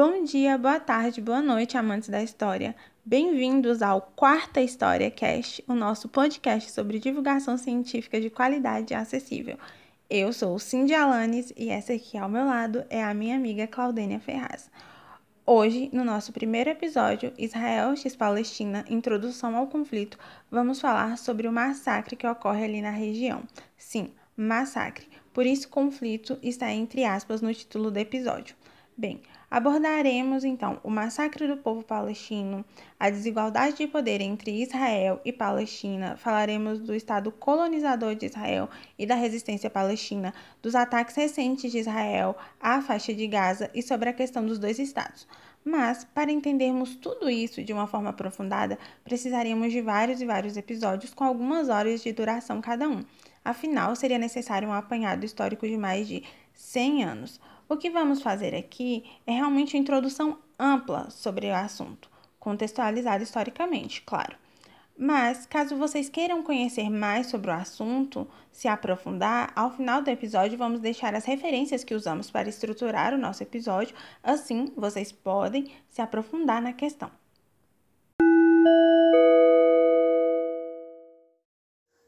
Bom dia, boa tarde, boa noite, amantes da história. Bem-vindos ao Quarta História Cast, o nosso podcast sobre divulgação científica de qualidade e acessível. Eu sou Cindy Alanes e essa aqui ao meu lado é a minha amiga Claudênia Ferraz. Hoje, no nosso primeiro episódio, Israel x Palestina, Introdução ao Conflito, vamos falar sobre o massacre que ocorre ali na região. Sim, massacre. Por isso, conflito está entre aspas no título do episódio. Bem, abordaremos então o massacre do povo palestino, a desigualdade de poder entre Israel e Palestina, falaremos do Estado colonizador de Israel e da resistência palestina, dos ataques recentes de Israel à faixa de Gaza e sobre a questão dos dois Estados. Mas, para entendermos tudo isso de uma forma aprofundada, precisaríamos de vários e vários episódios com algumas horas de duração cada um. Afinal, seria necessário um apanhado histórico de mais de 100 anos. O que vamos fazer aqui é realmente uma introdução ampla sobre o assunto, contextualizada historicamente, claro. Mas, caso vocês queiram conhecer mais sobre o assunto, se aprofundar, ao final do episódio vamos deixar as referências que usamos para estruturar o nosso episódio, assim vocês podem se aprofundar na questão.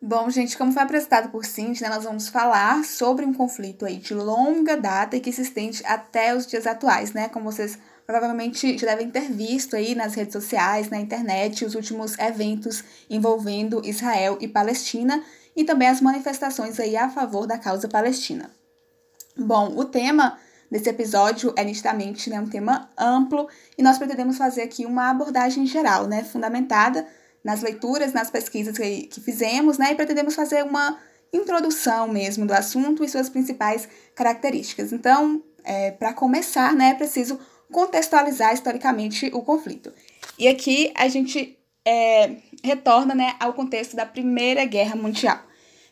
Bom, gente, como foi apresentado por Cindy, né, nós vamos falar sobre um conflito aí de longa data e que se estende até os dias atuais, né? Como vocês provavelmente já devem ter visto aí nas redes sociais, na internet, os últimos eventos envolvendo Israel e Palestina e também as manifestações aí a favor da causa palestina. Bom, o tema desse episódio é nitidamente né, um tema amplo e nós pretendemos fazer aqui uma abordagem geral, né, fundamentada nas leituras, nas pesquisas que, que fizemos, né? E pretendemos fazer uma introdução mesmo do assunto e suas principais características. Então, é, para começar, né, é preciso contextualizar historicamente o conflito. E aqui a gente é, retorna né, ao contexto da Primeira Guerra Mundial.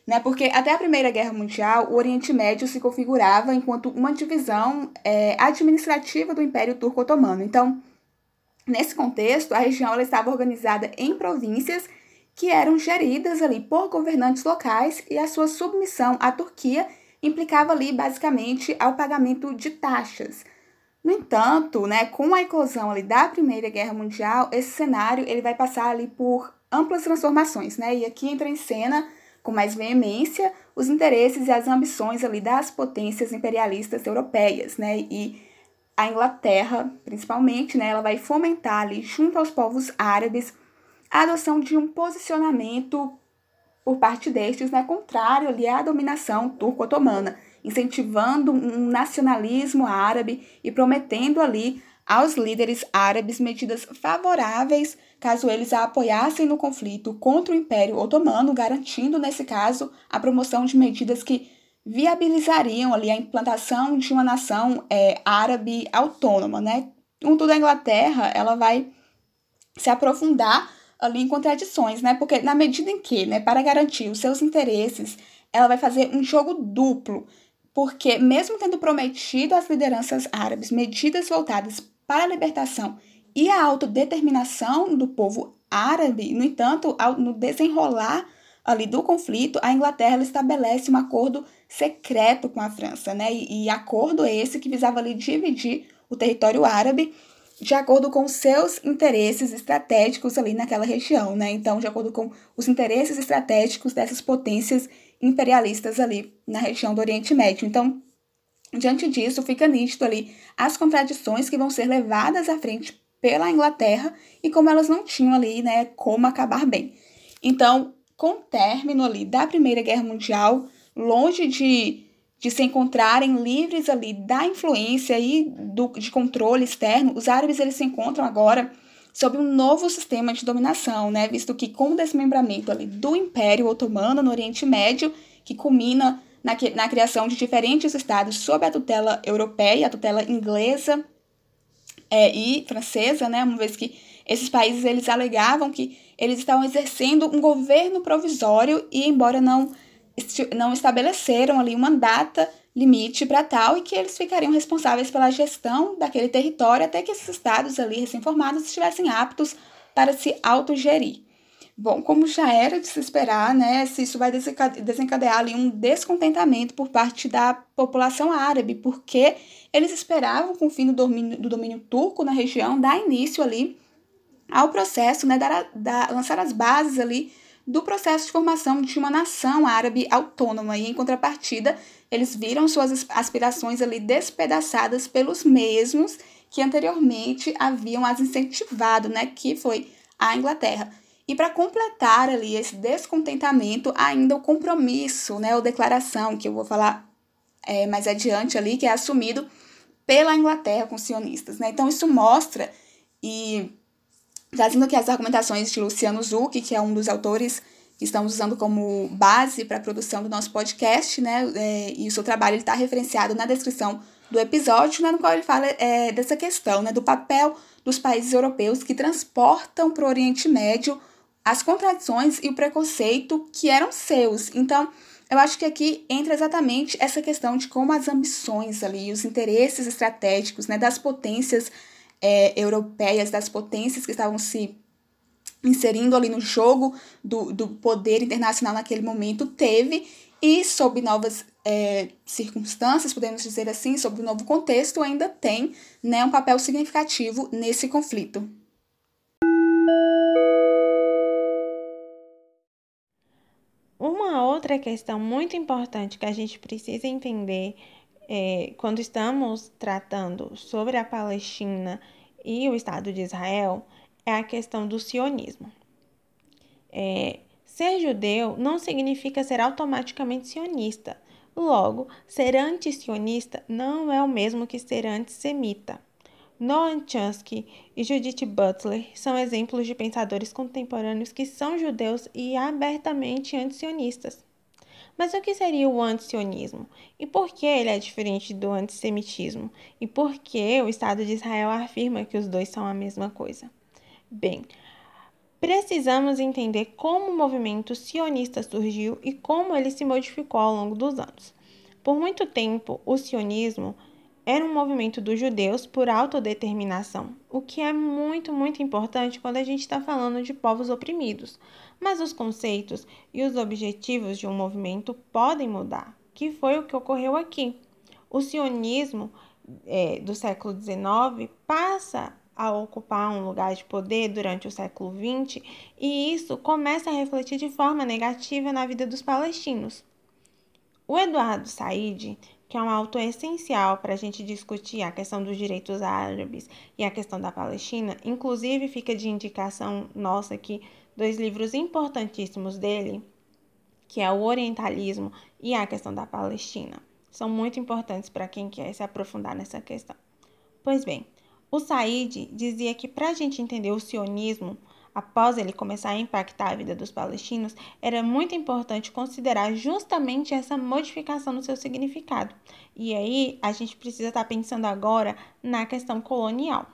Né, porque até a Primeira Guerra Mundial, o Oriente Médio se configurava enquanto uma divisão é, administrativa do Império Turco-Otomano. Então, Nesse contexto, a região estava organizada em províncias que eram geridas ali por governantes locais e a sua submissão à Turquia implicava ali basicamente ao pagamento de taxas. No entanto, né, com a eclosão ali da Primeira Guerra Mundial, esse cenário ele vai passar ali por amplas transformações, né? E aqui entra em cena com mais veemência os interesses e as ambições ali das potências imperialistas europeias, né? E a Inglaterra, principalmente, né, ela vai fomentar ali, junto aos povos árabes, a adoção de um posicionamento por parte destes, né, contrário ali à dominação turco-otomana, incentivando um nacionalismo árabe e prometendo ali aos líderes árabes medidas favoráveis caso eles a apoiassem no conflito contra o Império Otomano, garantindo, nesse caso, a promoção de medidas que viabilizariam ali a implantação de uma nação é, árabe autônoma, né? Contudo, a Inglaterra, ela vai se aprofundar ali em contradições, né? Porque na medida em que, né, para garantir os seus interesses, ela vai fazer um jogo duplo, porque mesmo tendo prometido às lideranças árabes medidas voltadas para a libertação e a autodeterminação do povo árabe, no entanto, ao, no desenrolar ali do conflito, a Inglaterra estabelece um acordo secreto com a França, né? E, e acordo esse que visava ali dividir o território árabe de acordo com seus interesses estratégicos ali naquela região, né? Então, de acordo com os interesses estratégicos dessas potências imperialistas ali na região do Oriente Médio. Então, diante disso, fica nítido ali as contradições que vão ser levadas à frente pela Inglaterra e como elas não tinham ali, né, como acabar bem. Então, com o término ali da Primeira Guerra Mundial, longe de, de se encontrarem livres ali da influência e do, de controle externo, os árabes eles se encontram agora sob um novo sistema de dominação, né? Visto que com o desmembramento ali do Império Otomano no Oriente Médio, que culmina na, na criação de diferentes estados sob a tutela europeia, a tutela inglesa é, e francesa, né? Uma vez que esses países eles alegavam que eles estavam exercendo um governo provisório e embora não não estabeleceram ali uma data limite para tal e que eles ficariam responsáveis pela gestão daquele território até que esses estados ali recém-formados estivessem aptos para se autogerir. Bom, como já era de se esperar, né, se isso vai desencadear ali um descontentamento por parte da população árabe, porque eles esperavam, com o fim do domínio, do domínio turco na região, dar início ali ao processo, né, dar, dar, lançar as bases ali do processo de formação de uma nação árabe autônoma. E, em contrapartida, eles viram suas aspirações ali despedaçadas pelos mesmos que anteriormente haviam as incentivado, né, que foi a Inglaterra. E para completar ali esse descontentamento, ainda o compromisso, né, ou declaração, que eu vou falar é, mais adiante ali, que é assumido pela Inglaterra com os sionistas. Né? Então, isso mostra, e trazendo aqui as argumentações de Luciano Zucchi, que é um dos autores que estamos usando como base para a produção do nosso podcast, né? É, e o seu trabalho está referenciado na descrição do episódio, né, no qual ele fala é, dessa questão, né, do papel dos países europeus que transportam para o Oriente Médio as contradições e o preconceito que eram seus. Então, eu acho que aqui entra exatamente essa questão de como as ambições ali, os interesses estratégicos né, das potências é, europeias, das potências que estavam se inserindo ali no jogo do, do poder internacional naquele momento, teve, e sob novas é, circunstâncias, podemos dizer assim, sob um novo contexto, ainda tem né, um papel significativo nesse conflito. Uma outra questão muito importante que a gente precisa entender é, quando estamos tratando sobre a Palestina e o Estado de Israel é a questão do sionismo. É, ser judeu não significa ser automaticamente sionista. Logo, ser anti-sionista não é o mesmo que ser antissemita. Noam Chomsky e Judith Butler são exemplos de pensadores contemporâneos que são judeus e abertamente antisionistas. Mas o que seria o antisionismo? E por que ele é diferente do antissemitismo? E por que o Estado de Israel afirma que os dois são a mesma coisa? Bem, precisamos entender como o movimento sionista surgiu e como ele se modificou ao longo dos anos. Por muito tempo, o sionismo era um movimento dos judeus por autodeterminação, o que é muito, muito importante quando a gente está falando de povos oprimidos. Mas os conceitos e os objetivos de um movimento podem mudar, que foi o que ocorreu aqui. O sionismo é, do século XIX passa a ocupar um lugar de poder durante o século XX e isso começa a refletir de forma negativa na vida dos palestinos. O Eduardo Said que é um autor essencial para a gente discutir a questão dos direitos árabes e a questão da Palestina. Inclusive, fica de indicação nossa aqui dois livros importantíssimos dele, que é o Orientalismo e a questão da Palestina. São muito importantes para quem quer se aprofundar nessa questão. Pois bem, o Said dizia que para a gente entender o sionismo, após ele começar a impactar a vida dos palestinos, era muito importante considerar justamente essa modificação no seu significado. E aí a gente precisa estar pensando agora na questão colonial.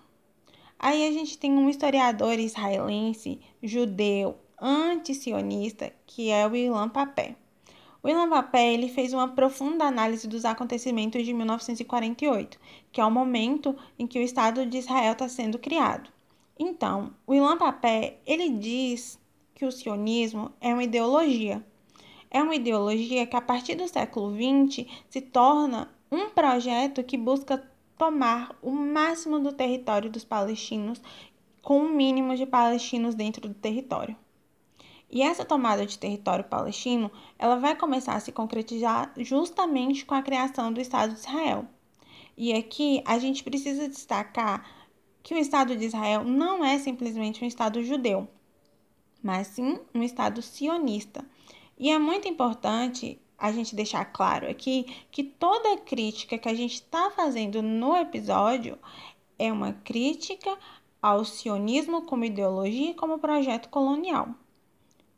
Aí a gente tem um historiador israelense, judeu, anti-sionista, que é o Ilan Papé. O Ilan Papé ele fez uma profunda análise dos acontecimentos de 1948, que é o momento em que o Estado de Israel está sendo criado. Então, o Ilan Papé, ele diz que o sionismo é uma ideologia. É uma ideologia que a partir do século XX se torna um projeto que busca tomar o máximo do território dos palestinos com o um mínimo de palestinos dentro do território. E essa tomada de território palestino, ela vai começar a se concretizar justamente com a criação do Estado de Israel. E aqui a gente precisa destacar que o Estado de Israel não é simplesmente um Estado judeu, mas sim um Estado sionista. E é muito importante a gente deixar claro aqui que toda crítica que a gente está fazendo no episódio é uma crítica ao sionismo como ideologia e como projeto colonial.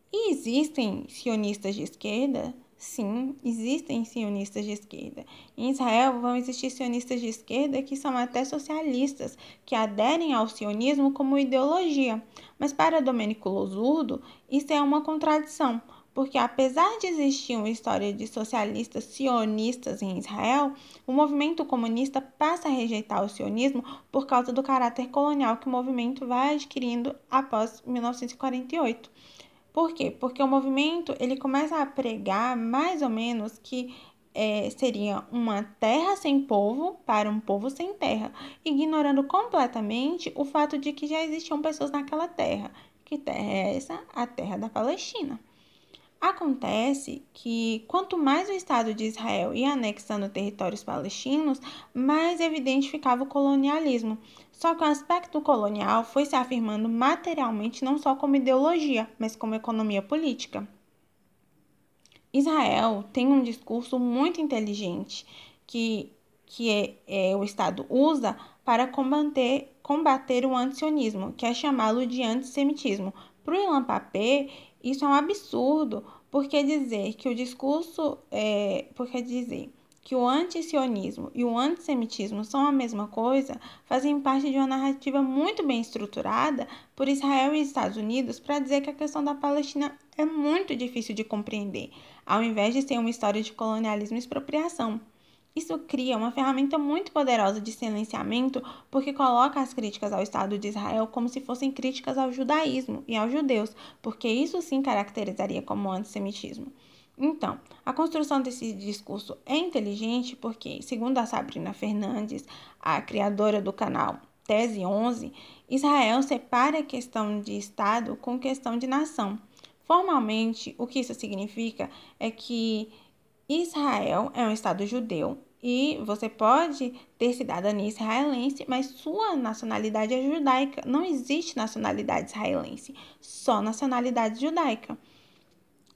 E existem sionistas de esquerda Sim, existem sionistas de esquerda. Em Israel vão existir sionistas de esquerda que são até socialistas, que aderem ao sionismo como ideologia. Mas para Domênico Losurdo, isso é uma contradição, porque apesar de existir uma história de socialistas sionistas em Israel, o movimento comunista passa a rejeitar o sionismo por causa do caráter colonial que o movimento vai adquirindo após 1948. Por quê? Porque o movimento ele começa a pregar mais ou menos que é, seria uma terra sem povo para um povo sem terra, ignorando completamente o fato de que já existiam pessoas naquela terra. Que terra é essa? A terra da Palestina. Acontece que quanto mais o Estado de Israel ia anexando territórios palestinos, mais evidente ficava o colonialismo. Só que o aspecto colonial foi se afirmando materialmente não só como ideologia, mas como economia política. Israel tem um discurso muito inteligente que, que é, é, o Estado usa para combater, combater o antisionismo, que é chamá-lo de antissemitismo. Para o Ilan Papé, isso é um absurdo, porque dizer que o discurso, é, porque dizer que o antisionismo e o antissemitismo são a mesma coisa, fazem parte de uma narrativa muito bem estruturada por Israel e Estados Unidos para dizer que a questão da Palestina é muito difícil de compreender ao invés de ser uma história de colonialismo e expropriação. Isso cria uma ferramenta muito poderosa de silenciamento porque coloca as críticas ao Estado de Israel como se fossem críticas ao judaísmo e aos judeus, porque isso sim caracterizaria como antissemitismo. Então, a construção desse discurso é inteligente porque, segundo a Sabrina Fernandes, a criadora do canal Tese 11, Israel separa a questão de Estado com questão de nação. Formalmente, o que isso significa é que Israel é um Estado judeu e você pode ter cidadania israelense, mas sua nacionalidade é judaica. Não existe nacionalidade israelense, só nacionalidade judaica.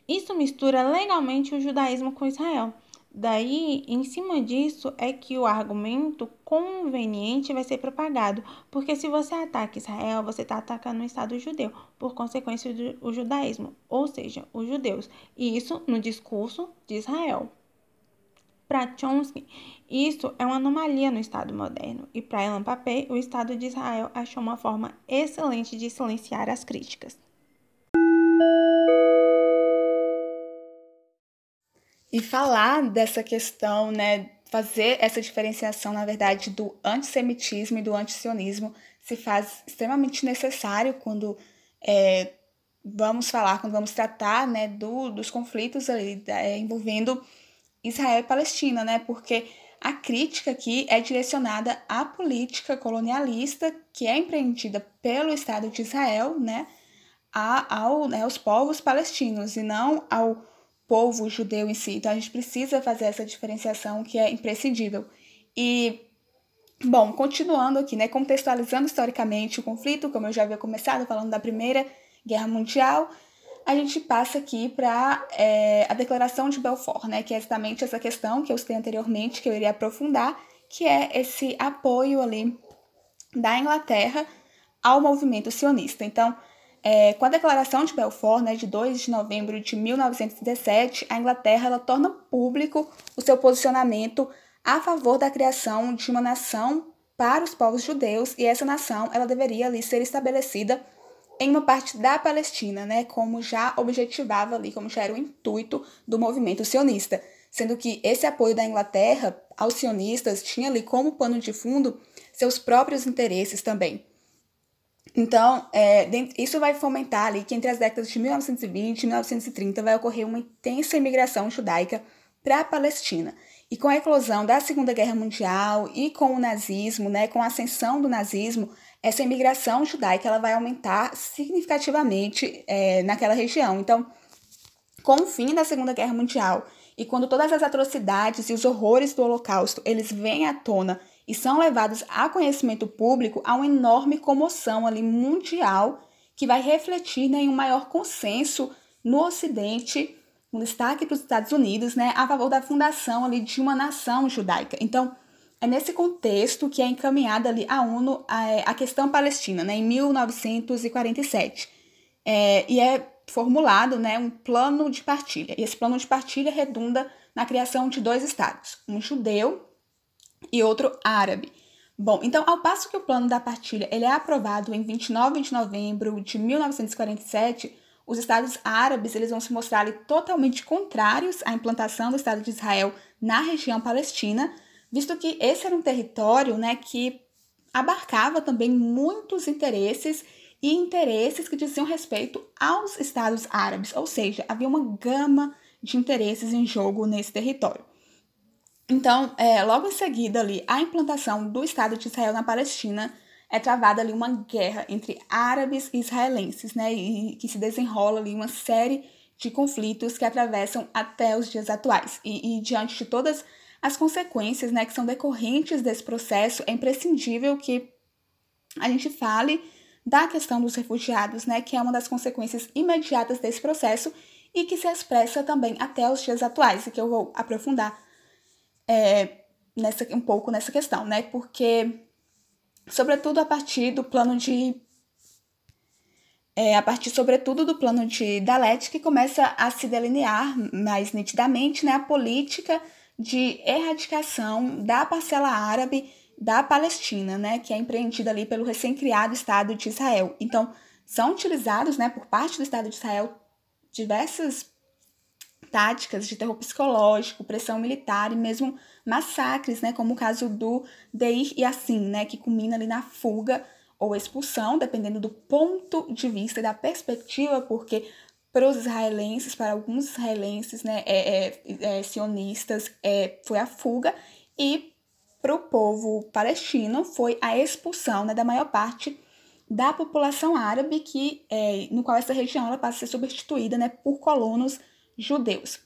Isso mistura legalmente o judaísmo com Israel. Daí, em cima disso, é que o argumento conveniente vai ser propagado, porque se você ataca Israel, você está atacando o Estado judeu, por consequência do judaísmo, ou seja, os judeus, e isso no discurso de Israel. Para Chomsky, isso é uma anomalia no Estado moderno, e para Elan Papé, o Estado de Israel achou uma forma excelente de silenciar as críticas. E falar dessa questão, né, fazer essa diferenciação, na verdade, do antissemitismo e do antisionismo se faz extremamente necessário quando é, vamos falar, quando vamos tratar né, do, dos conflitos ali, é, envolvendo Israel e Palestina, né? Porque a crítica aqui é direcionada à política colonialista que é empreendida pelo Estado de Israel, né? A, ao, né, aos povos palestinos e não ao povo judeu em si. Então a gente precisa fazer essa diferenciação que é imprescindível. E bom, continuando aqui, né, contextualizando historicamente o conflito, como eu já havia começado falando da Primeira Guerra Mundial, a gente passa aqui para é, a Declaração de Belfort, né, que é exatamente essa questão que eu citei anteriormente, que eu iria aprofundar, que é esse apoio ali da Inglaterra ao movimento sionista. Então, é, com a Declaração de Belfort, né, de 2 de novembro de 1917, a Inglaterra ela torna público o seu posicionamento a favor da criação de uma nação para os povos judeus e essa nação ela deveria ali ser estabelecida em uma parte da Palestina, né, como já objetivava ali, como já era o intuito do movimento sionista, sendo que esse apoio da Inglaterra aos sionistas tinha ali como pano de fundo seus próprios interesses também. Então, é, isso vai fomentar ali que entre as décadas de 1920 e 1930 vai ocorrer uma intensa imigração judaica para a Palestina. E com a eclosão da Segunda Guerra Mundial e com o nazismo, né, com a ascensão do nazismo, essa imigração judaica ela vai aumentar significativamente é, naquela região. Então, com o fim da Segunda Guerra Mundial e quando todas as atrocidades e os horrores do Holocausto eles vêm à tona e são levados a conhecimento público, há uma enorme comoção ali mundial que vai refletir né, em um maior consenso no Ocidente, um destaque para os Estados Unidos, né, a favor da fundação ali de uma nação judaica. Então, é nesse contexto que é encaminhada ali a ONU a, a questão palestina, né, em 1947. É, e é formulado né, um plano de partilha. E esse plano de partilha redunda na criação de dois estados, um judeu e outro árabe. Bom, então, ao passo que o plano da partilha ele é aprovado em 29 de novembro de 1947, os estados árabes eles vão se mostrar ali, totalmente contrários à implantação do Estado de Israel na região palestina, visto que esse era um território né, que abarcava também muitos interesses e interesses que diziam respeito aos estados árabes, ou seja, havia uma gama de interesses em jogo nesse território. Então, é, logo em seguida ali, a implantação do Estado de Israel na Palestina é travada ali uma guerra entre árabes e israelenses, né, e que se desenrola ali uma série de conflitos que atravessam até os dias atuais. E, e diante de todas as consequências, né, que são decorrentes desse processo, é imprescindível que a gente fale da questão dos refugiados, né, que é uma das consequências imediatas desse processo e que se expressa também até os dias atuais, e que eu vou aprofundar é, nessa, um pouco nessa questão, né, porque, sobretudo a partir do plano de. É, a partir, sobretudo, do plano de Dalet, que começa a se delinear mais nitidamente né, a política de erradicação da parcela árabe da Palestina, né, que é empreendida ali pelo recém-criado Estado de Israel. Então, são utilizados, né, por parte do Estado de Israel diversas táticas de terror psicológico, pressão militar e mesmo massacres, né, como o caso do Deir e assim, né, que culmina ali na fuga ou expulsão, dependendo do ponto de vista e da perspectiva, porque para os israelenses, para alguns israelenses, né, é, é, é, sionistas, é, foi a fuga e para o povo palestino foi a expulsão né, da maior parte da população árabe, que, é, no qual essa região ela passa a ser substituída né, por colonos judeus.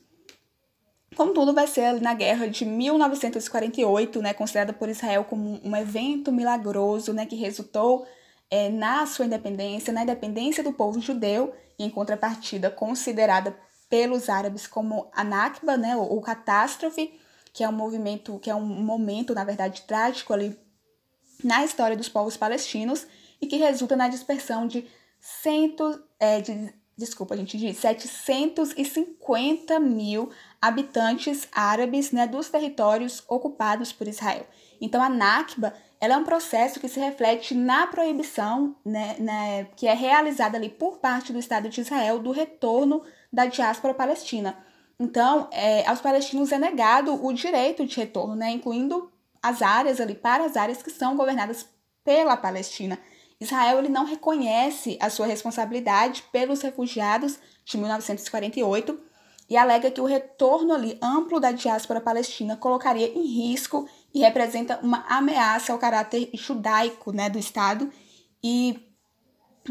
Contudo, vai ser na guerra de 1948, né, considerada por Israel como um evento milagroso né, que resultou é, na sua independência, na independência do povo judeu, e em contrapartida considerada pelos árabes como a Nakba, né, ou, ou catástrofe, que é um movimento, que é um momento, na verdade, trágico ali na história dos povos palestinos e que resulta na dispersão de cento, é, de, desculpa, gente, de 750 mil habitantes árabes né, dos territórios ocupados por Israel. Então, a Nakba ela é um processo que se reflete na proibição né, né, que é realizada ali por parte do Estado de Israel do retorno da diáspora palestina. Então, é, aos palestinos é negado o direito de retorno, né, incluindo as áreas ali, para as áreas que são governadas pela Palestina. Israel ele não reconhece a sua responsabilidade pelos refugiados de 1948 e alega que o retorno ali amplo da diáspora palestina colocaria em risco e representa uma ameaça ao caráter judaico né, do Estado. E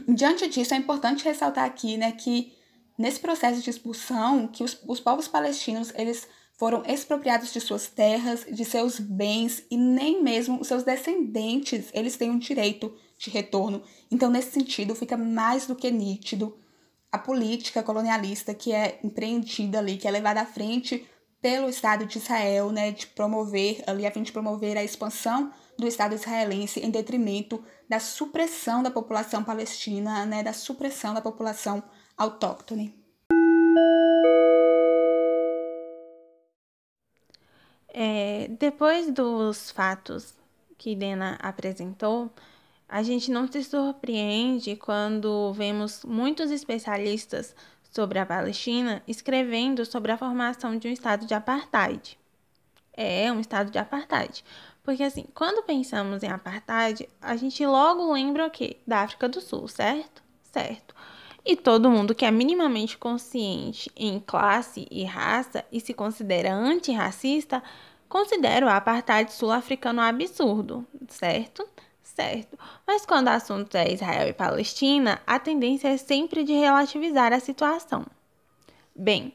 diante disso é importante ressaltar aqui né, que nesse processo de expulsão que os, os povos palestinos eles foram expropriados de suas terras, de seus bens e nem mesmo os seus descendentes eles têm um direito de retorno. Então, nesse sentido, fica mais do que nítido a política colonialista que é empreendida ali, que é levada à frente pelo Estado de Israel, né, de promover ali a fim de promover a expansão do Estado israelense em detrimento da supressão da população palestina, né, da supressão da população autóctone. É, depois dos fatos que Dena apresentou, a gente não se surpreende quando vemos muitos especialistas sobre a Palestina escrevendo sobre a formação de um estado de apartheid. É um estado de apartheid. Porque assim, quando pensamos em apartheid, a gente logo lembra o quê? Da África do Sul, certo? Certo. E todo mundo que é minimamente consciente em classe e raça e se considera antirracista, considera o apartheid sul-africano absurdo, certo? Certo. Mas quando o assunto é Israel e Palestina, a tendência é sempre de relativizar a situação. Bem,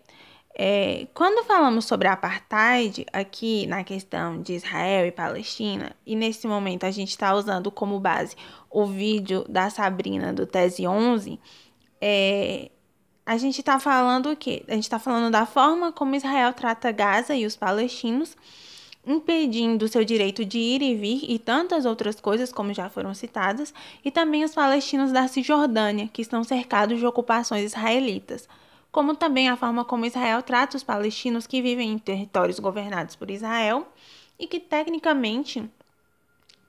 é, quando falamos sobre apartheid aqui na questão de Israel e Palestina, e nesse momento a gente está usando como base o vídeo da Sabrina do Tese 11, é, a gente está falando o quê? A gente está falando da forma como Israel trata Gaza e os palestinos, impedindo seu direito de ir e vir e tantas outras coisas, como já foram citadas, e também os palestinos da Cisjordânia, que estão cercados de ocupações israelitas, como também a forma como Israel trata os palestinos que vivem em territórios governados por Israel e que tecnicamente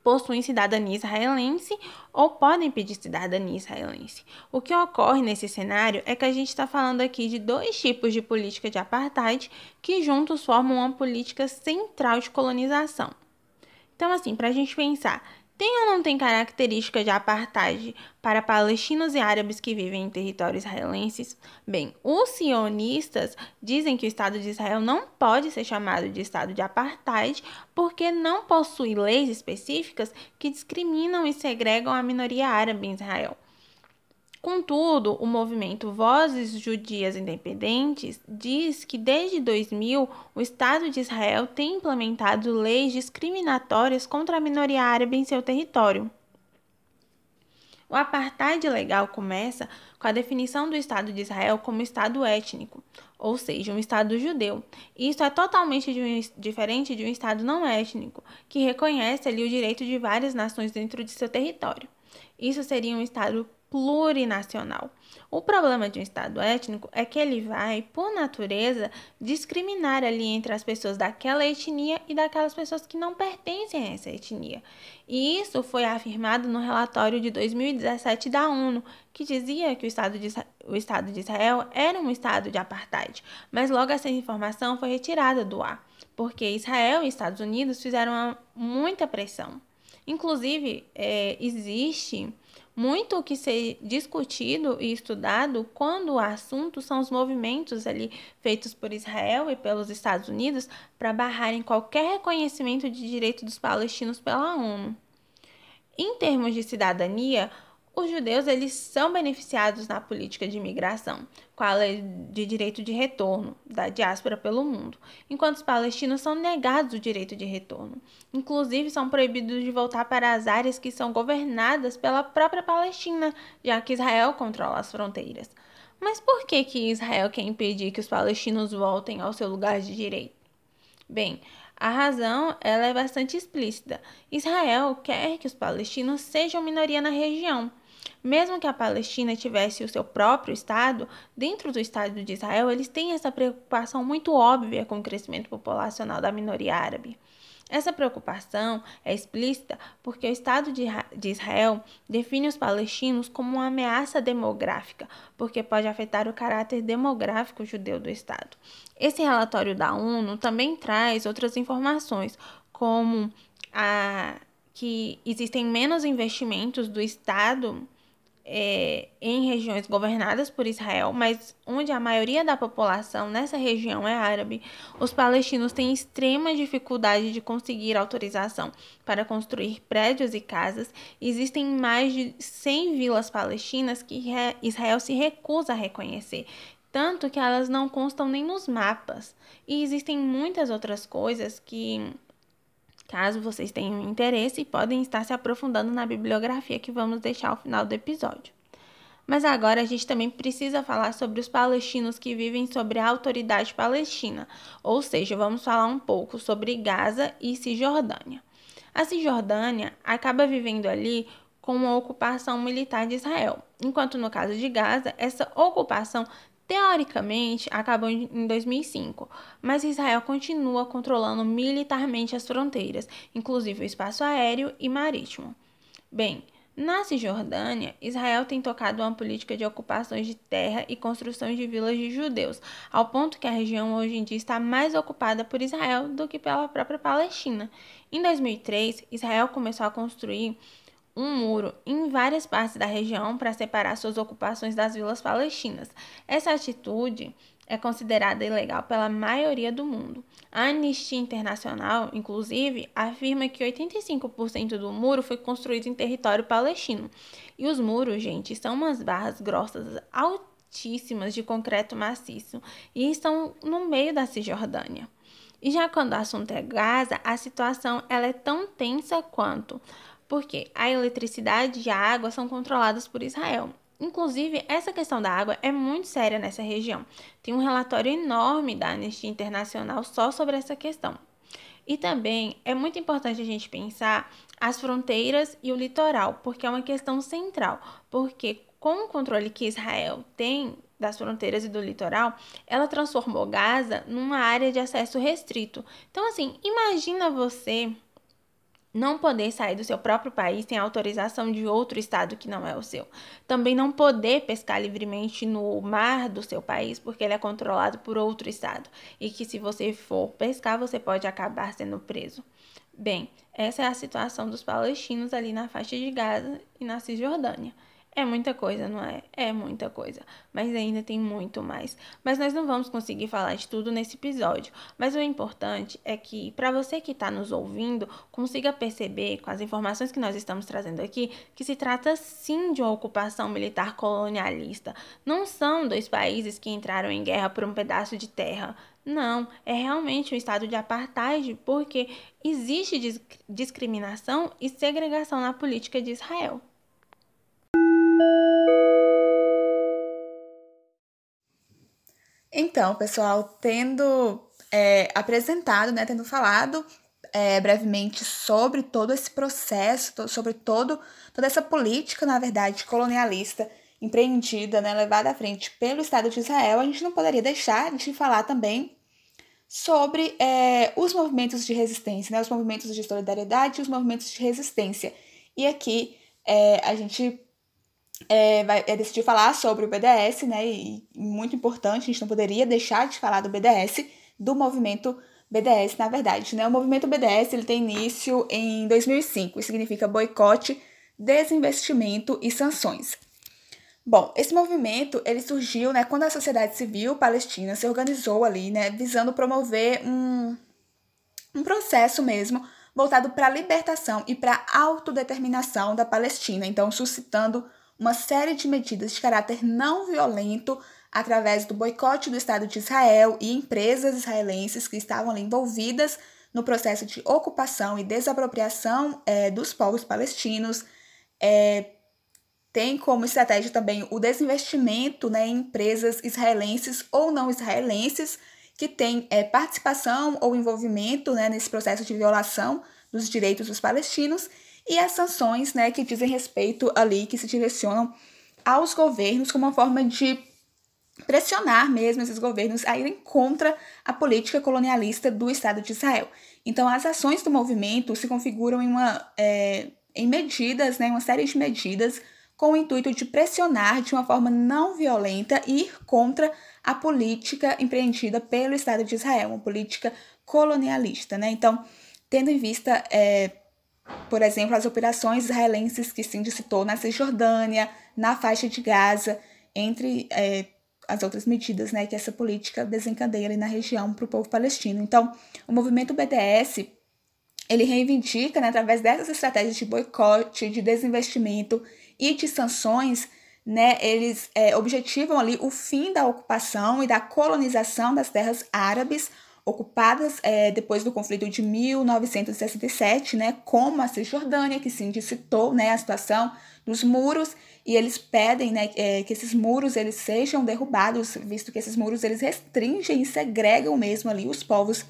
possuem cidadania israelense ou podem pedir cidadania israelense. O que ocorre nesse cenário é que a gente está falando aqui de dois tipos de política de apartheid que juntos formam uma política central de colonização. Então, assim, para a gente pensar tem ou não tem característica de apartheid para palestinos e árabes que vivem em territórios israelenses? Bem, os sionistas dizem que o Estado de Israel não pode ser chamado de Estado de apartheid porque não possui leis específicas que discriminam e segregam a minoria árabe em Israel. Contudo, o movimento Vozes Judias Independentes diz que desde 2000 o Estado de Israel tem implementado leis discriminatórias contra a minoria árabe em seu território. O apartheid legal começa com a definição do Estado de Israel como Estado étnico, ou seja, um Estado judeu. Isso é totalmente de um, diferente de um Estado não étnico, que reconhece ali o direito de várias nações dentro de seu território. Isso seria um Estado plurinacional. O problema de um Estado étnico é que ele vai, por natureza, discriminar ali entre as pessoas daquela etnia e daquelas pessoas que não pertencem a essa etnia. E isso foi afirmado no relatório de 2017 da ONU, que dizia que o Estado de, o Estado de Israel era um Estado de apartheid, mas logo essa informação foi retirada do ar, porque Israel e Estados Unidos fizeram muita pressão. Inclusive, é, existe muito o que ser discutido e estudado quando o assunto são os movimentos ali feitos por Israel e pelos Estados Unidos para barrarem qualquer reconhecimento de direito dos palestinos pela ONU. Em termos de cidadania, os judeus eles são beneficiados na política de imigração, com a lei de direito de retorno da diáspora pelo mundo, enquanto os palestinos são negados o direito de retorno. Inclusive, são proibidos de voltar para as áreas que são governadas pela própria Palestina, já que Israel controla as fronteiras. Mas por que, que Israel quer impedir que os palestinos voltem ao seu lugar de direito? Bem, a razão ela é bastante explícita. Israel quer que os palestinos sejam minoria na região, mesmo que a Palestina tivesse o seu próprio Estado, dentro do Estado de Israel, eles têm essa preocupação muito óbvia com o crescimento populacional da minoria árabe. Essa preocupação é explícita porque o Estado de Israel define os palestinos como uma ameaça demográfica, porque pode afetar o caráter demográfico judeu do Estado. Esse relatório da ONU também traz outras informações, como a, que existem menos investimentos do Estado é, em regiões governadas por Israel, mas onde a maioria da população nessa região é árabe, os palestinos têm extrema dificuldade de conseguir autorização para construir prédios e casas. Existem mais de 100 vilas palestinas que Israel se recusa a reconhecer, tanto que elas não constam nem nos mapas. E existem muitas outras coisas que Caso vocês tenham interesse, podem estar se aprofundando na bibliografia que vamos deixar ao final do episódio. Mas agora a gente também precisa falar sobre os palestinos que vivem sobre a autoridade palestina, ou seja, vamos falar um pouco sobre Gaza e Cisjordânia. A Cisjordânia acaba vivendo ali com uma ocupação militar de Israel, enquanto no caso de Gaza, essa ocupação teoricamente acabou em 2005, mas Israel continua controlando militarmente as fronteiras, inclusive o espaço aéreo e marítimo. Bem, na Cisjordânia, Israel tem tocado uma política de ocupações de terra e construção de vilas de judeus, ao ponto que a região hoje em dia está mais ocupada por Israel do que pela própria Palestina. Em 2003, Israel começou a construir um muro em várias partes da região para separar suas ocupações das vilas palestinas. Essa atitude é considerada ilegal pela maioria do mundo. A Anistia Internacional, inclusive, afirma que 85% do muro foi construído em território palestino. E os muros, gente, são umas barras grossas altíssimas de concreto maciço e estão no meio da Cisjordânia. E já quando o assunto é Gaza, a situação ela é tão tensa quanto porque a eletricidade e a água são controladas por Israel. Inclusive, essa questão da água é muito séria nessa região. Tem um relatório enorme da Anistia Internacional só sobre essa questão. E também é muito importante a gente pensar as fronteiras e o litoral, porque é uma questão central. Porque com o controle que Israel tem das fronteiras e do litoral, ela transformou Gaza numa área de acesso restrito. Então, assim, imagina você não poder sair do seu próprio país sem autorização de outro estado que não é o seu. Também não poder pescar livremente no mar do seu país, porque ele é controlado por outro estado. E que se você for pescar, você pode acabar sendo preso. Bem, essa é a situação dos palestinos ali na faixa de Gaza e na Cisjordânia. É muita coisa, não é? É muita coisa. Mas ainda tem muito mais. Mas nós não vamos conseguir falar de tudo nesse episódio. Mas o importante é que, para você que está nos ouvindo, consiga perceber, com as informações que nós estamos trazendo aqui, que se trata sim de uma ocupação militar colonialista. Não são dois países que entraram em guerra por um pedaço de terra. Não, é realmente um estado de apartheid porque existe discriminação e segregação na política de Israel. Então, pessoal, tendo é, apresentado, né, tendo falado é, brevemente sobre todo esse processo, sobre todo, toda essa política, na verdade, colonialista empreendida, né, levada à frente pelo Estado de Israel, a gente não poderia deixar de falar também sobre é, os movimentos de resistência, né, os movimentos de solidariedade e os movimentos de resistência. E aqui é, a gente é, vai, é, decidiu falar sobre o BDS, né? E muito importante, a gente não poderia deixar de falar do BDS, do movimento BDS, na verdade, né? O movimento BDS ele tem início em 2005 e significa boicote, desinvestimento e sanções. Bom, esse movimento ele surgiu, né, quando a sociedade civil palestina se organizou ali, né, visando promover um, um processo mesmo voltado para a libertação e para a autodeterminação da Palestina, então suscitando uma série de medidas de caráter não violento através do boicote do Estado de Israel e empresas israelenses que estavam ali envolvidas no processo de ocupação e desapropriação é, dos povos palestinos. É, tem como estratégia também o desinvestimento né, em empresas israelenses ou não israelenses que têm é, participação ou envolvimento né, nesse processo de violação dos direitos dos palestinos e as sanções né, que dizem respeito ali, que se direcionam aos governos como uma forma de pressionar mesmo esses governos a irem contra a política colonialista do Estado de Israel. Então, as ações do movimento se configuram em, uma, é, em medidas, né, uma série de medidas com o intuito de pressionar de uma forma não violenta e ir contra a política empreendida pelo Estado de Israel, uma política colonialista. Né? Então, tendo em vista é, por exemplo, as operações israelenses que Cindy citou na Cisjordânia, na faixa de Gaza, entre é, as outras medidas né, que essa política desencadeia ali na região para o povo palestino. Então, o movimento BDS ele reivindica, né, através dessas estratégias de boicote, de desinvestimento e de sanções, né, eles é, objetivam ali o fim da ocupação e da colonização das terras árabes, ocupadas é, depois do conflito de 1967, né, como a Cisjordânia, que Cindy citou, né, a situação dos muros, e eles pedem né, é, que esses muros eles sejam derrubados, visto que esses muros eles restringem e segregam mesmo ali os povos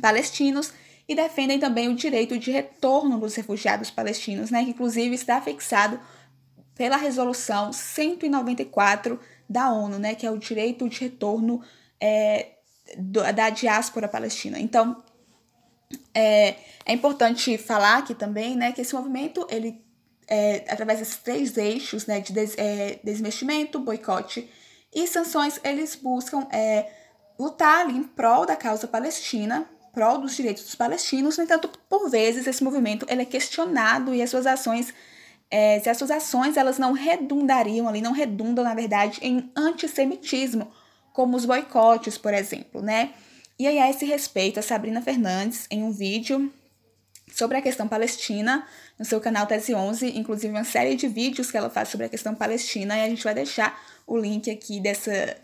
palestinos, e defendem também o direito de retorno dos refugiados palestinos, né, que inclusive está fixado pela resolução 194 da ONU, né, que é o direito de retorno é, da diáspora palestina. Então, é, é importante falar aqui também, né, que esse movimento, ele, é, através desses três eixos, né, de des, é, boicote e sanções, eles buscam é, lutar ali em prol da causa palestina, prol dos direitos dos palestinos. No entanto, por vezes, esse movimento ele é questionado e as suas ações é, se as suas ações elas não redundariam ali, não redundam, na verdade, em antissemitismo como os boicotes, por exemplo, né? E aí, a esse respeito, a Sabrina Fernandes, em um vídeo sobre a questão palestina, no seu canal Tese 11, inclusive uma série de vídeos que ela faz sobre a questão palestina, e a gente vai deixar o link aqui dessa,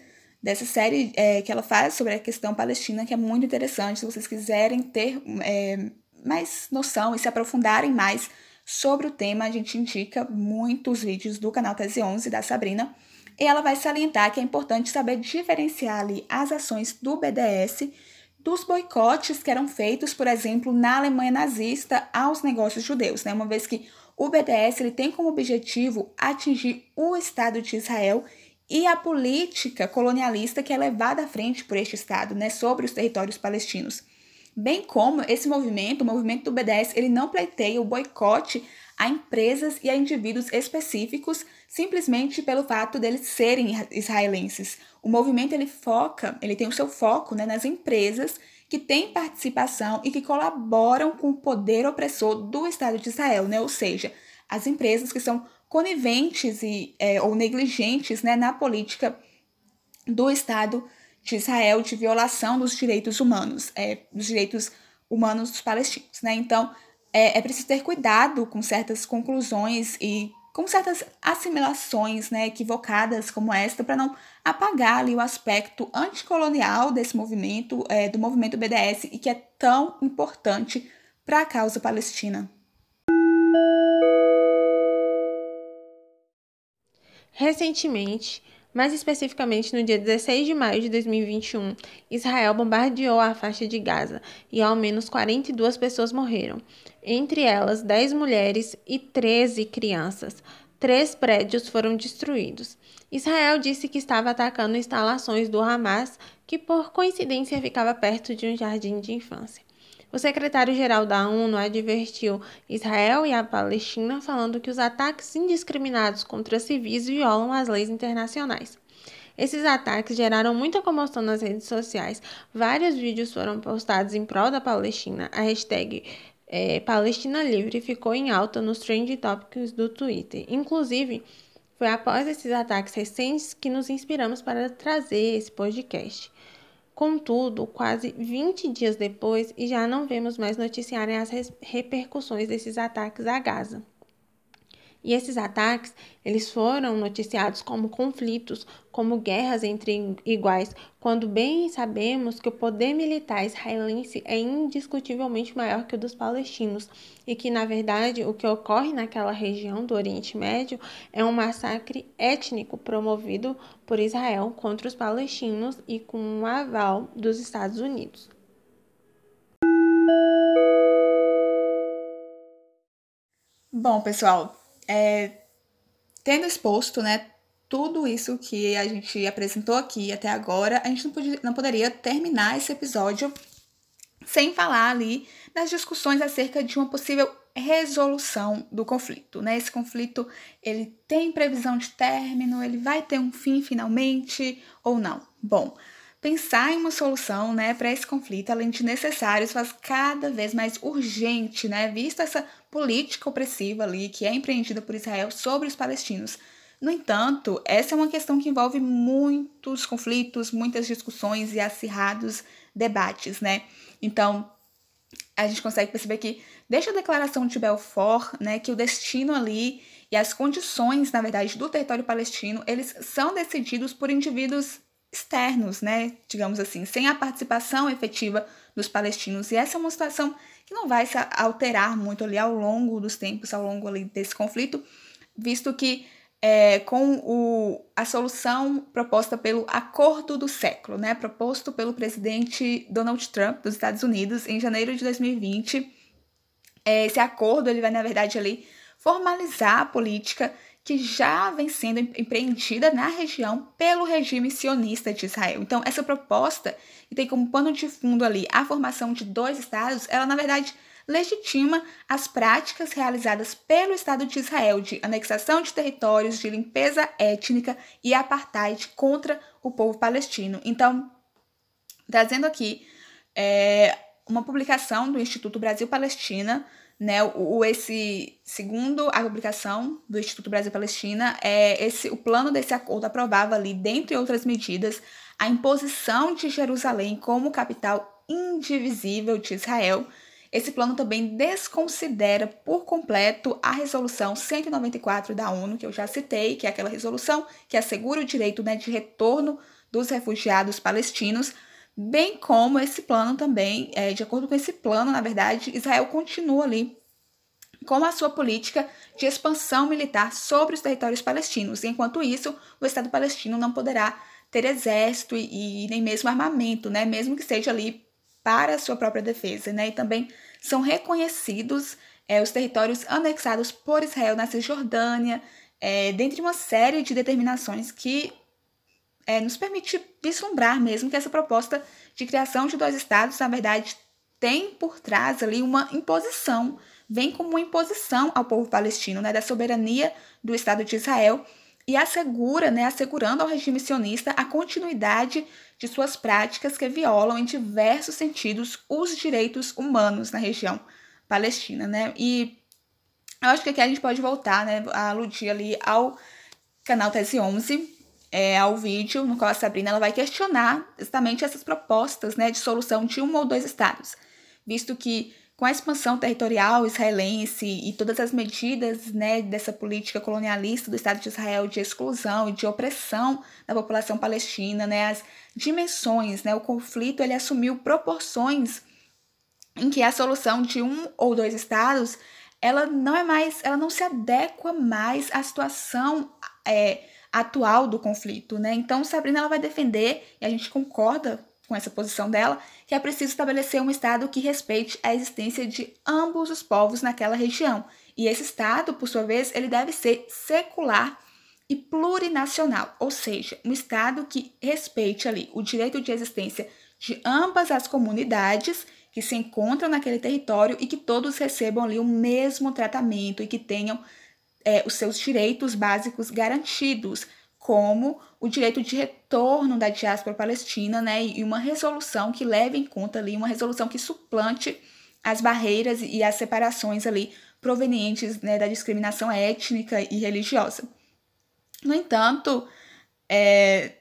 dessa série é, que ela faz sobre a questão palestina, que é muito interessante, se vocês quiserem ter é, mais noção e se aprofundarem mais sobre o tema, a gente indica muitos vídeos do canal Tese 11 da Sabrina, ela vai salientar que é importante saber diferenciar ali as ações do BDS dos boicotes que eram feitos, por exemplo, na Alemanha nazista aos negócios judeus, né? Uma vez que o BDS ele tem como objetivo atingir o Estado de Israel e a política colonialista que é levada à frente por este Estado, né, sobre os territórios palestinos. Bem como esse movimento, o movimento do BDS, ele não pleiteia o boicote a empresas e a indivíduos específicos simplesmente pelo fato deles serem israelenses. O movimento ele foca, ele tem o seu foco né, nas empresas que têm participação e que colaboram com o poder opressor do Estado de Israel, né? ou seja, as empresas que são coniventes e, é, ou negligentes né, na política do Estado de Israel de violação dos direitos humanos, é, dos direitos humanos dos palestinos. Né? Então, é, é preciso ter cuidado com certas conclusões e com certas assimilações né, equivocadas como esta, para não apagar ali o aspecto anticolonial desse movimento, é, do movimento BDS, e que é tão importante para a causa palestina. Recentemente, mais especificamente no dia 16 de maio de 2021, Israel bombardeou a faixa de Gaza e ao menos 42 pessoas morreram, entre elas 10 mulheres e 13 crianças. Três prédios foram destruídos. Israel disse que estava atacando instalações do Hamas, que por coincidência ficava perto de um jardim de infância. O secretário-geral da ONU advertiu Israel e a Palestina, falando que os ataques indiscriminados contra civis violam as leis internacionais. Esses ataques geraram muita comoção nas redes sociais. Vários vídeos foram postados em prol da Palestina. A hashtag é, Palestina Livre ficou em alta nos trend topics do Twitter. Inclusive, foi após esses ataques recentes que nos inspiramos para trazer esse podcast. Contudo, quase 20 dias depois, e já não vemos mais noticiarem as repercussões desses ataques a Gaza. E esses ataques, eles foram noticiados como conflitos, como guerras entre iguais, quando bem sabemos que o poder militar israelense é indiscutivelmente maior que o dos palestinos e que, na verdade, o que ocorre naquela região do Oriente Médio é um massacre étnico promovido por Israel contra os palestinos e com o um aval dos Estados Unidos. Bom, pessoal, é, tendo exposto, né, tudo isso que a gente apresentou aqui até agora, a gente não, podia, não poderia terminar esse episódio sem falar ali das discussões acerca de uma possível resolução do conflito, né? Esse conflito, ele tem previsão de término, ele vai ter um fim finalmente ou não? Bom, Pensar em uma solução né, para esse conflito, além de necessário, faz cada vez mais urgente, né, vista essa política opressiva ali que é empreendida por Israel sobre os palestinos. No entanto, essa é uma questão que envolve muitos conflitos, muitas discussões e acirrados debates, né? Então, a gente consegue perceber que, desde a declaração de Belfort, né, que o destino ali e as condições, na verdade, do território palestino, eles são decididos por indivíduos externos, né, digamos assim, sem a participação efetiva dos palestinos. E essa é uma situação que não vai se alterar muito ali ao longo dos tempos, ao longo ali desse conflito, visto que é, com o, a solução proposta pelo Acordo do Século, né, proposto pelo presidente Donald Trump dos Estados Unidos em janeiro de 2020, é, esse acordo ele vai na verdade ali formalizar a política que já vem sendo empreendida na região pelo regime sionista de Israel. Então, essa proposta, que tem como pano de fundo ali a formação de dois estados, ela na verdade legitima as práticas realizadas pelo Estado de Israel de anexação de territórios, de limpeza étnica e apartheid contra o povo palestino. Então, trazendo aqui é, uma publicação do Instituto Brasil Palestina né, o, esse segundo a publicação do Instituto Brasil Palestina, é esse o plano desse acordo aprovava ali, dentre outras medidas, a imposição de Jerusalém como capital indivisível de Israel. Esse plano também desconsidera por completo a resolução 194 da ONU, que eu já citei, que é aquela resolução que assegura o direito né, de retorno dos refugiados palestinos, bem como esse plano também, é, de acordo com esse plano, na verdade, Israel continua ali com a sua política de expansão militar sobre os territórios palestinos. Enquanto isso, o Estado palestino não poderá ter exército e, e nem mesmo armamento, né, mesmo que seja ali para a sua própria defesa, né? E também são reconhecidos é, os territórios anexados por Israel na Cisjordânia, é, dentre uma série de determinações que é, nos permite vislumbrar mesmo que essa proposta de criação de dois estados, na verdade, tem por trás ali uma imposição vem como uma imposição ao povo palestino, né, da soberania do Estado de Israel e assegura, né, assegurando ao regime sionista a continuidade de suas práticas que violam em diversos sentidos os direitos humanos na região palestina, né? E eu acho que aqui a gente pode voltar, né, a aludir ali ao canal Tese 11, é, ao vídeo no qual a Sabrina ela vai questionar exatamente essas propostas, né, de solução de um ou dois estados, visto que com a expansão territorial israelense e todas as medidas né, dessa política colonialista do Estado de Israel de exclusão e de opressão da população palestina, né, as dimensões, né, o conflito ele assumiu proporções em que a solução de um ou dois estados ela não é mais, ela não se adequa mais à situação é, atual do conflito, né? Então Sabrina ela vai defender e a gente concorda com essa posição dela, que é preciso estabelecer um Estado que respeite a existência de ambos os povos naquela região. E esse Estado, por sua vez, ele deve ser secular e plurinacional, ou seja, um Estado que respeite ali o direito de existência de ambas as comunidades que se encontram naquele território e que todos recebam ali o mesmo tratamento e que tenham é, os seus direitos básicos garantidos, como o direito de retorno da diáspora palestina, né, e uma resolução que leve em conta ali, uma resolução que suplante as barreiras e as separações ali provenientes né, da discriminação étnica e religiosa. No entanto, é,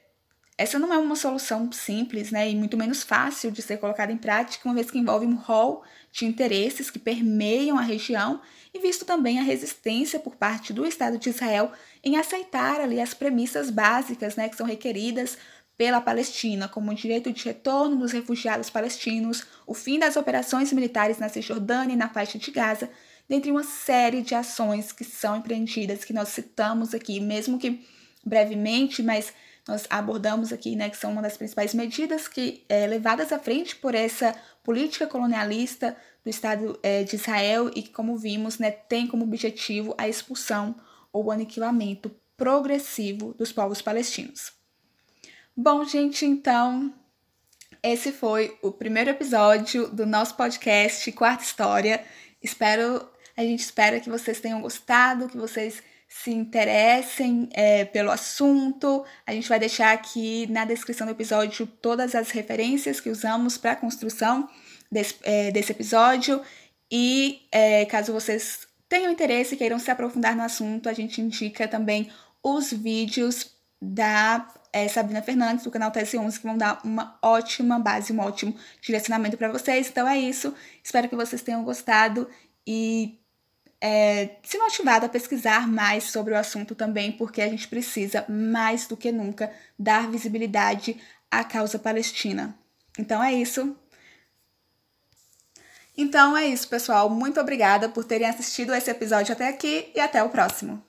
essa não é uma solução simples, né, e muito menos fácil de ser colocada em prática, uma vez que envolve um rol de interesses que permeiam a região e visto também a resistência por parte do Estado de Israel em aceitar ali as premissas básicas né, que são requeridas pela Palestina, como o direito de retorno dos refugiados palestinos, o fim das operações militares na Cisjordânia e na faixa de Gaza, dentre uma série de ações que são empreendidas, que nós citamos aqui, mesmo que brevemente, mas nós abordamos aqui, né, que são uma das principais medidas que é, levadas à frente por essa política colonialista do Estado é, de Israel e que, como vimos, né, tem como objetivo a expulsão ou o aniquilamento progressivo dos povos palestinos. Bom, gente, então esse foi o primeiro episódio do nosso podcast Quarta História. Espero, a gente espera que vocês tenham gostado, que vocês se interessem é, pelo assunto. A gente vai deixar aqui na descrição do episódio todas as referências que usamos para a construção desse, é, desse episódio. E é, caso vocês tenham interesse e queiram se aprofundar no assunto, a gente indica também os vídeos da é, Sabrina Fernandes, do canal TS11, que vão dar uma ótima base, um ótimo direcionamento para vocês. Então é isso. Espero que vocês tenham gostado e é, se motivado a pesquisar mais sobre o assunto também, porque a gente precisa, mais do que nunca, dar visibilidade à causa palestina. Então é isso. Então é isso, pessoal. Muito obrigada por terem assistido esse episódio até aqui e até o próximo.